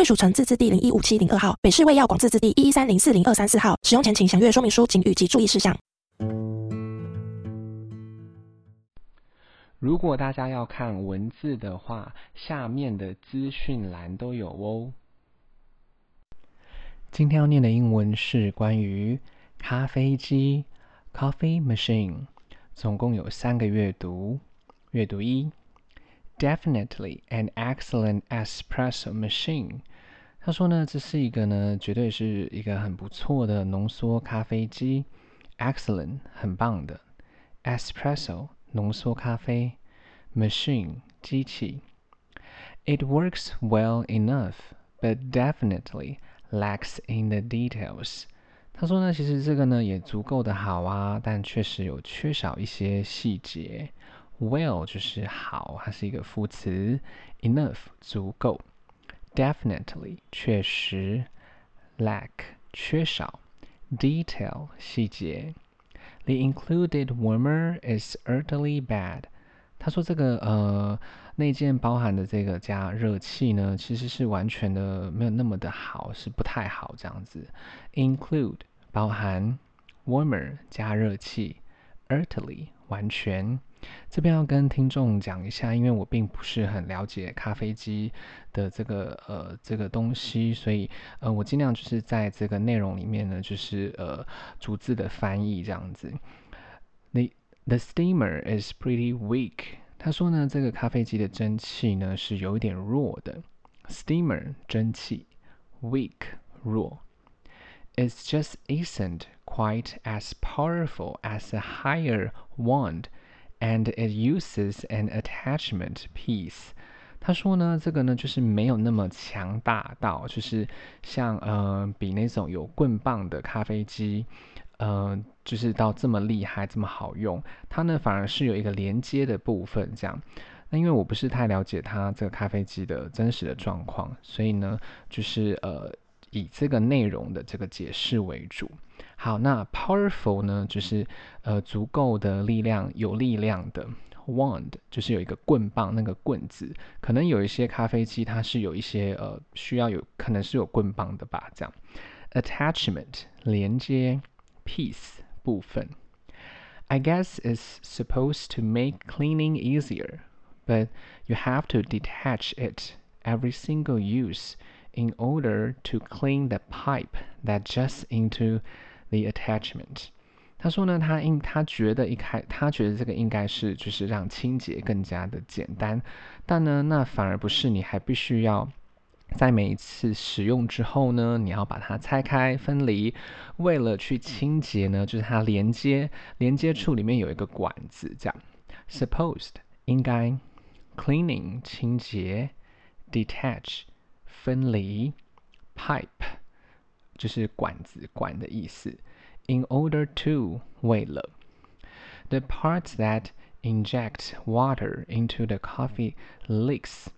卫署城自治地零一五七零二号，北市卫药广自治地一一三零四零二三四号。使用前请详阅说明书、警语及注意事项。如果大家要看文字的话，下面的资讯栏都有哦。今天要念的英文是关于咖啡机 （coffee machine），总共有三个阅读。阅读一：Definitely an excellent espresso machine。他说呢，这是一个呢，绝对是一个很不错的浓缩咖啡机，excellent，很棒的，espresso，浓缩咖啡，machine，机器。It works well enough, but definitely lacks in the details。他说呢，其实这个呢也足够的好啊，但确实有缺少一些细节。Well 就是好，它是一个副词，enough 足够。Definitely 确实，lack 缺少，detail 细节。The included warmer is utterly bad。他说这个呃内件包含的这个加热器呢，其实是完全的没有那么的好，是不太好这样子。Include 包含 warmer 加热器，utterly 完全。这边要跟听众讲一下，因为我并不是很了解咖啡机的这个呃这个东西，所以呃我尽量就是在这个内容里面呢，就是呃逐字的翻译这样子。The the steamer is pretty weak。他说呢，这个咖啡机的蒸汽呢是有一点弱的。Steamer 蒸汽，weak 弱。It's just isn't quite as powerful as a higher wand。And it uses an attachment piece。他说呢，这个呢就是没有那么强大到，就是像呃比那种有棍棒的咖啡机，呃就是到这么厉害这么好用。它呢反而是有一个连接的部分这样。那因为我不是太了解它这个咖啡机的真实的状况，所以呢就是呃以这个内容的这个解释为主。好，那 powerful 呢，就是呃足够的力量，有力量的。wand 就是有一个棍棒，那个棍子，可能有一些咖啡机它是有一些呃需要有可能是有棍棒的吧，这样。attachment 连接，piece 部分。I guess it's supposed to make cleaning easier, but you have to detach it every single use in order to clean the pipe that juts into The attachment，他说呢，他应他觉得一开，他觉得这个应该是就是让清洁更加的简单，但呢，那反而不是，你还必须要在每一次使用之后呢，你要把它拆开分离，为了去清洁呢，就是它连接连接处里面有一个管子，这样。Supposed 应该，cleaning 清洁，detach 分离，pipe。就是管子管的意思。In order to 为了 the parts that inject water into the coffee leaks,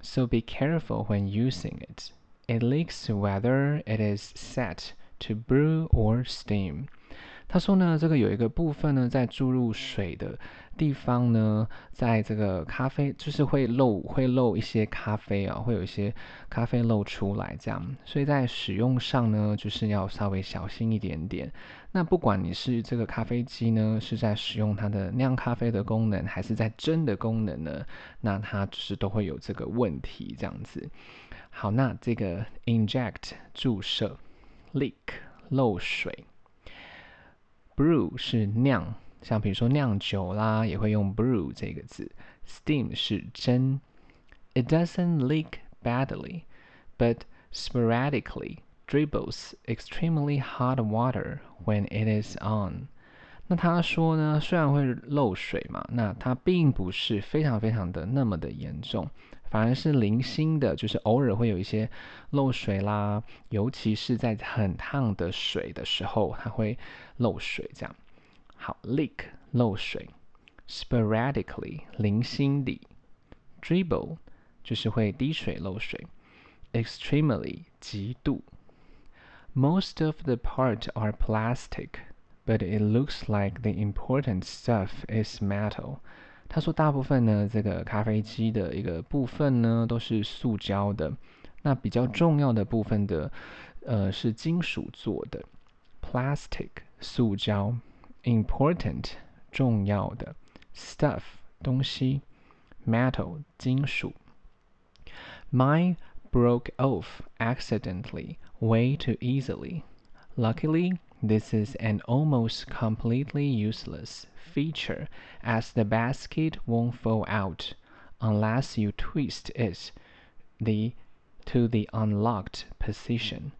so be careful when using it. It leaks whether it is set to brew or steam. 他说呢，这个有一个部分呢，在注入水的地方呢，在这个咖啡就是会漏，会漏一些咖啡啊，会有一些咖啡漏出来这样，所以在使用上呢，就是要稍微小心一点点。那不管你是这个咖啡机呢，是在使用它的酿咖啡的功能，还是在蒸的功能呢，那它就是都会有这个问题这样子。好，那这个 inject 注射，leak 漏水。Brew 是酿，像比如说酿酒啦，也会用 brew 这个字。Steam 是蒸。It doesn't leak badly, but sporadically dribbles extremely hot water when it is on. 那他说呢，虽然会漏水嘛，那它并不是非常非常的那么的严重，反而是零星的，就是偶尔会有一些漏水啦，尤其是在很烫的水的时候，它会漏水。这样，好，leak 漏水，sporadically 零星的，dribble 就是会滴水漏水，extremely 极度。Most of the parts are plastic, but it looks like the important stuff is metal. 他说，大部分呢，这个咖啡机的一个部分呢，都是塑胶的。那比较重要的部分的，呃，是金属做的，plastic 塑胶，important 重要的，stuff 东西，metal 金属。Mine broke off accidentally way too easily. Luckily, this is an almost completely useless feature as the basket won't fall out unless you twist it the to the unlocked position。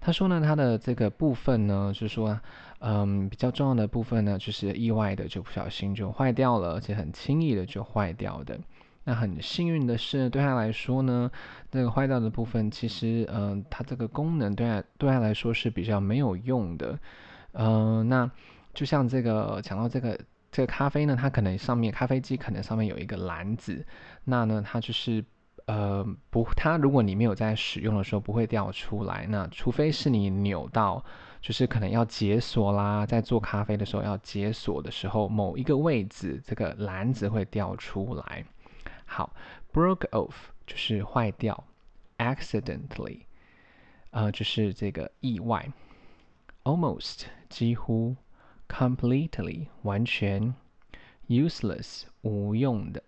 他说呢，他的这个部分呢，就是说，嗯，比较重要的部分呢，就是意外的就不小心就坏掉了，而且很轻易的就坏掉的。 那很幸运的是，对他来说呢，这个坏掉的部分其实，嗯，它这个功能对他对他来说是比较没有用的。嗯，那就像这个讲到这个。这个咖啡呢，它可能上面咖啡机可能上面有一个篮子，那呢，它就是呃不，它如果你没有在使用的时候不会掉出来，那除非是你扭到，就是可能要解锁啦，在做咖啡的时候要解锁的时候，某一个位置这个篮子会掉出来。好，broke off 就是坏掉，accidentally，呃，就是这个意外，almost 几乎。completely 完全，useless 无用的，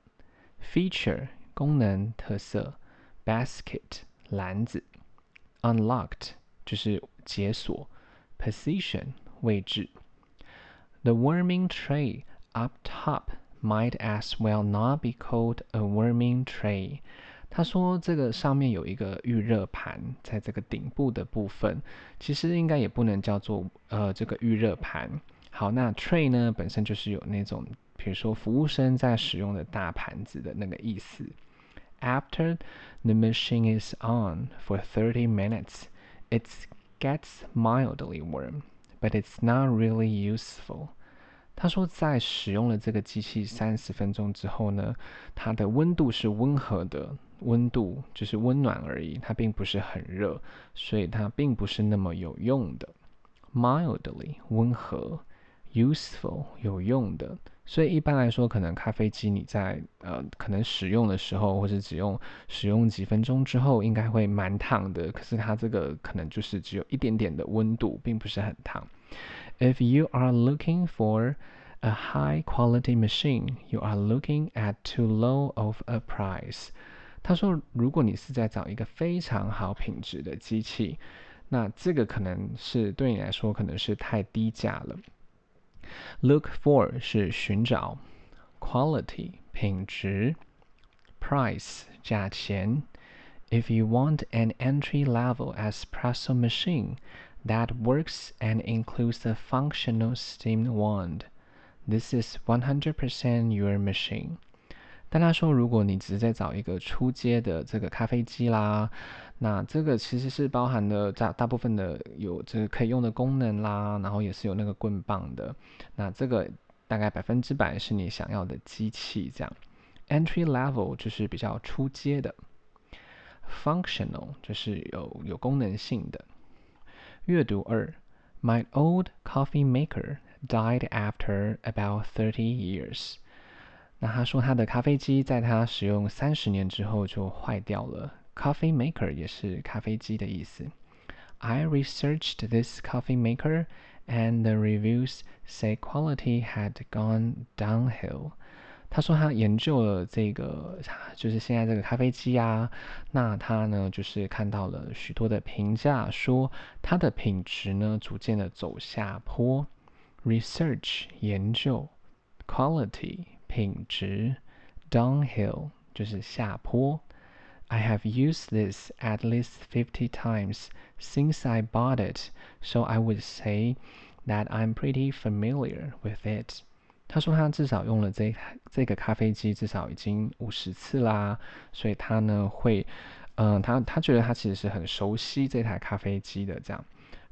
feature 功能特色，basket 篮子，unlocked 就是解锁，position 位置。The warming tray up top might as well not be called a warming tray。他说这个上面有一个预热盘，在这个顶部的部分，其实应该也不能叫做呃这个预热盘。好，那 tray 呢，本身就是有那种，比如说服务生在使用的大盘子的那个意思。After the machine is on for thirty minutes, it gets mildly warm, but it's not really useful. 他说，在使用了这个机器三十分钟之后呢，它的温度是温和的，温度就是温暖而已，它并不是很热，所以它并不是那么有用的。Mildly 温和。useful 有用的，所以一般来说，可能咖啡机你在呃可能使用的时候，或者只用使用几分钟之后，应该会蛮烫的。可是它这个可能就是只有一点点的温度，并不是很烫。If you are looking for a high quality machine, you are looking at too low of a price。他说，如果你是在找一个非常好品质的机器，那这个可能是对你来说可能是太低价了。Look for 是寻找，quality 品质，price 价钱。If you want an entry-level espresso machine that works and includes a functional steam wand, this is 100% your machine. 但他说，如果你只是在找一个初阶的这个咖啡机啦，那这个其实是包含了大大部分的有这个可以用的功能啦，然后也是有那个棍棒的。那这个大概百分之百是你想要的机器这样。Entry level 就是比较初阶的，Functional 就是有有功能性的。阅读二，My old coffee maker died after about thirty years. 那他说他的咖啡机在他使用三十年之后就坏掉了。Coffee maker 也是咖啡机的意思。I researched this coffee maker and the reviews say quality had gone downhill。 他说他研究了这个，就是现在这个咖啡机啊，那他呢就是看到了许多的评价，说它的品质呢逐渐的走下坡。Research 研究，quality。品质，downhill 就是下坡。I have used this at least fifty times since I bought it, so I would say that I'm pretty familiar with it. 他说他至少用了这这个咖啡机至少已经五十次啦，所以他呢会，嗯、呃，他他觉得他其实是很熟悉这台咖啡机的。这样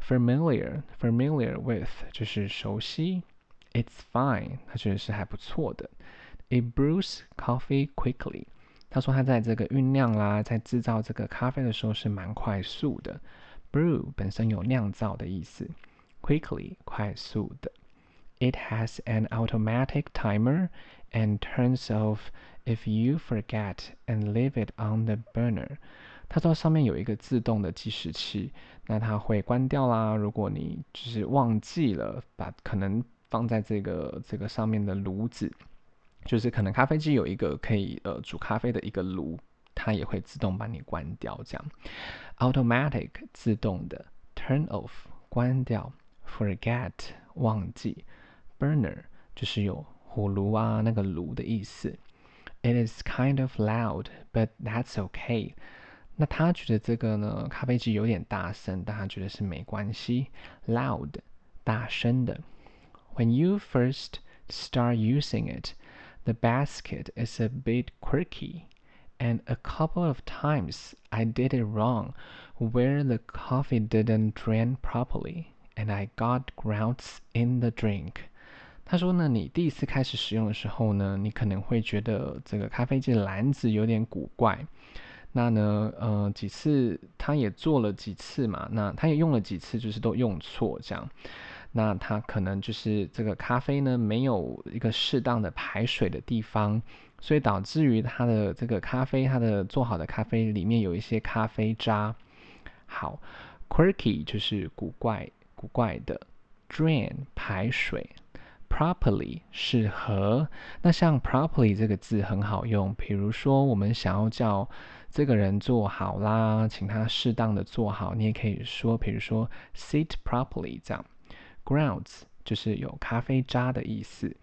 ，familiar familiar with 就是熟悉，it's fine，他觉得是还不错的。It brews coffee quickly。他说他在这个酝酿啦，在制造这个咖啡的时候是蛮快速的。Brew 本身有酿造的意思，quickly 快速的。It has an automatic timer and turns off if you forget and leave it on the burner。他说上面有一个自动的计时器，那它会关掉啦。如果你就是忘记了把可能放在这个这个上面的炉子，就是可能咖啡机有一个可以呃煮咖啡的一个炉，它也会自动把你关掉。这样，automatic 自动的，turn off 关掉，forget 忘记。Burner 就是有火炉啊，那个炉的意思。It is kind of loud, but that's okay。那他觉得这个呢，咖啡机有点大声，但他觉得是没关系。Loud，大声的。When you first start using it, the basket is a bit quirky, and a couple of times I did it wrong, where the coffee didn't drain properly, and I got grounds in the drink. 他说呢，你第一次开始使用的时候呢，你可能会觉得这个咖啡机的篮子有点古怪。那呢，呃，几次他也做了几次嘛，那他也用了几次，就是都用错这样。那他可能就是这个咖啡呢，没有一个适当的排水的地方，所以导致于他的这个咖啡，他的做好的咖啡里面有一些咖啡渣。好，quirky 就是古怪、古怪的，drain 排水。Properly 适合，那像 properly 这个字很好用，比如说我们想要叫这个人坐好啦，请他适当的坐好，你也可以说，比如说 sit properly 这样。Grounds 就是有咖啡渣的意思。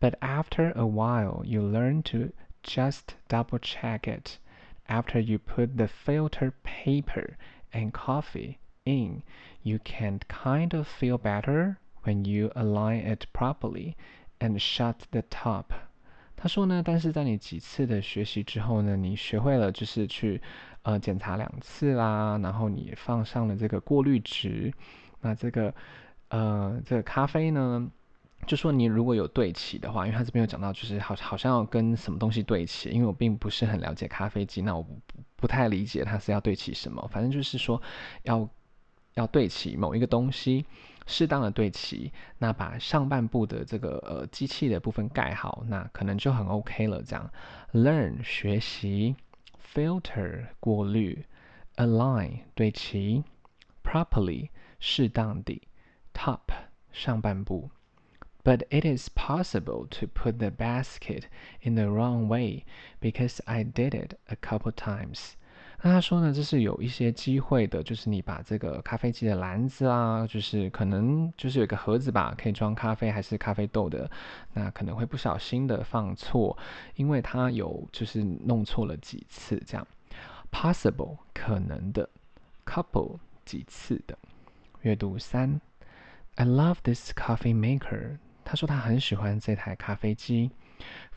But after a while, you learn to just double check it. After you put the filter paper and coffee in, you can kind of feel better. When you align it properly and shut the top，他说呢，但是在你几次的学习之后呢，你学会了就是去呃检查两次啦，然后你放上了这个过滤纸，那这个呃这个咖啡呢，就说你如果有对齐的话，因为他这边有讲到就是好好像要跟什么东西对齐，因为我并不是很了解咖啡机，那我不不太理解它是要对齐什么，反正就是说要要对齐某一个东西。适当的对齐，那把上半部的这个呃机器的部分盖好，那可能就很 OK 了。这样，learn 学习，filter 过滤，align 对齐，properly 适当的，top 上半部。But it is possible to put the basket in the wrong way because I did it a couple times. 那他说呢，这是有一些机会的，就是你把这个咖啡机的篮子啊，就是可能就是有一个盒子吧，可以装咖啡还是咖啡豆的，那可能会不小心的放错，因为他有就是弄错了几次这样。Possible 可能的，couple 几次的。阅读三，I love this coffee maker。他说他很喜欢这台咖啡机。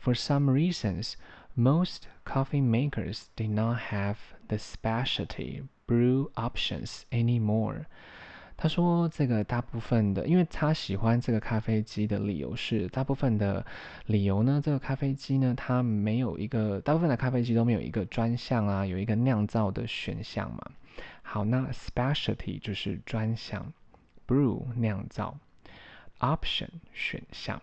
For some reasons. Most coffee makers did not have the specialty brew options anymore。他说，这个大部分的，因为他喜欢这个咖啡机的理由是，大部分的理由呢，这个咖啡机呢，它没有一个，大部分的咖啡机都没有一个专项啊，有一个酿造的选项嘛。好，那 specialty 就是专项，brew 酿造，option 选项。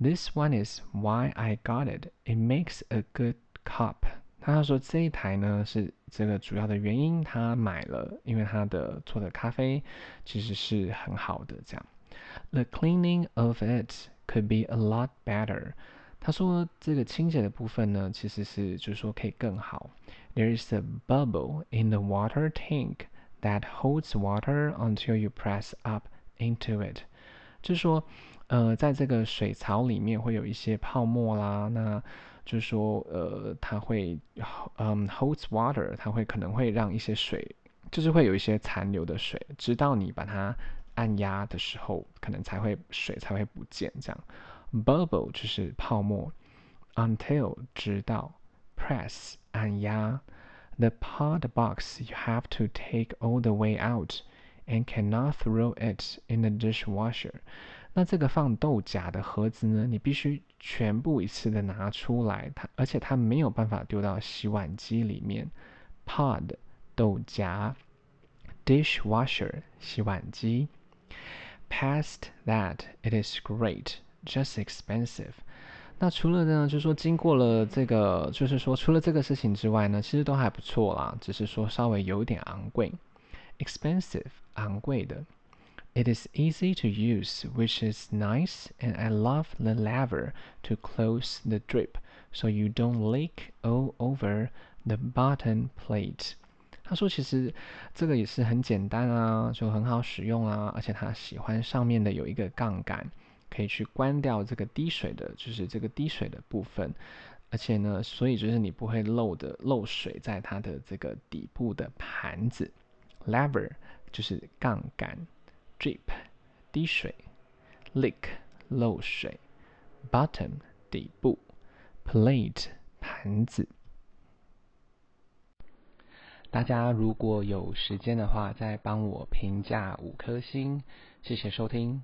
This one is why I got it. It makes a good cup. 他说这一台呢是这个主要的原因，他买了，因为他的做的咖啡其实是很好的。这样，The cleaning of it could be a lot better. 他说这个清洁的部分呢，其实是就是说可以更好。There is a bubble in the water tank that holds water until you press up into it. 就是说。 呃，在这个水槽里面会有一些泡沫啦，那就是说，呃，它会，嗯，holds water，它会可能会让一些水，就是会有一些残留的水，直到你把它按压的时候，可能才会水才会不见这样。bubble 就是泡沫，until 直到，press 按压，the pod box you have to take all the way out and cannot throw it in the dishwasher。那这个放豆荚的盒子呢，你必须全部一次的拿出来，它而且它没有办法丢到洗碗机里面，pod 豆荚，dishwasher 洗碗机。Past that, it is great, just expensive. 那除了呢，就是说经过了这个，就是说除了这个事情之外呢，其实都还不错啦，只是说稍微有点昂贵。Expensive，昂贵的。It is easy to use, which is nice, and I love the lever to close the drip, so you don't leak all over the bottom plate. 他说：“其实这个也是很简单啊，就很好使用啊，而且他喜欢上面的有一个杠杆，可以去关掉这个滴水的，就是这个滴水的部分。而且呢，所以就是你不会漏的漏水在它的这个底部的盘子。Lever 就是杠杆，drip 滴水；lick，漏水，bottom 底部，plate 盘子。”大家如果有时间的话，再帮我评价五颗星，谢谢收听。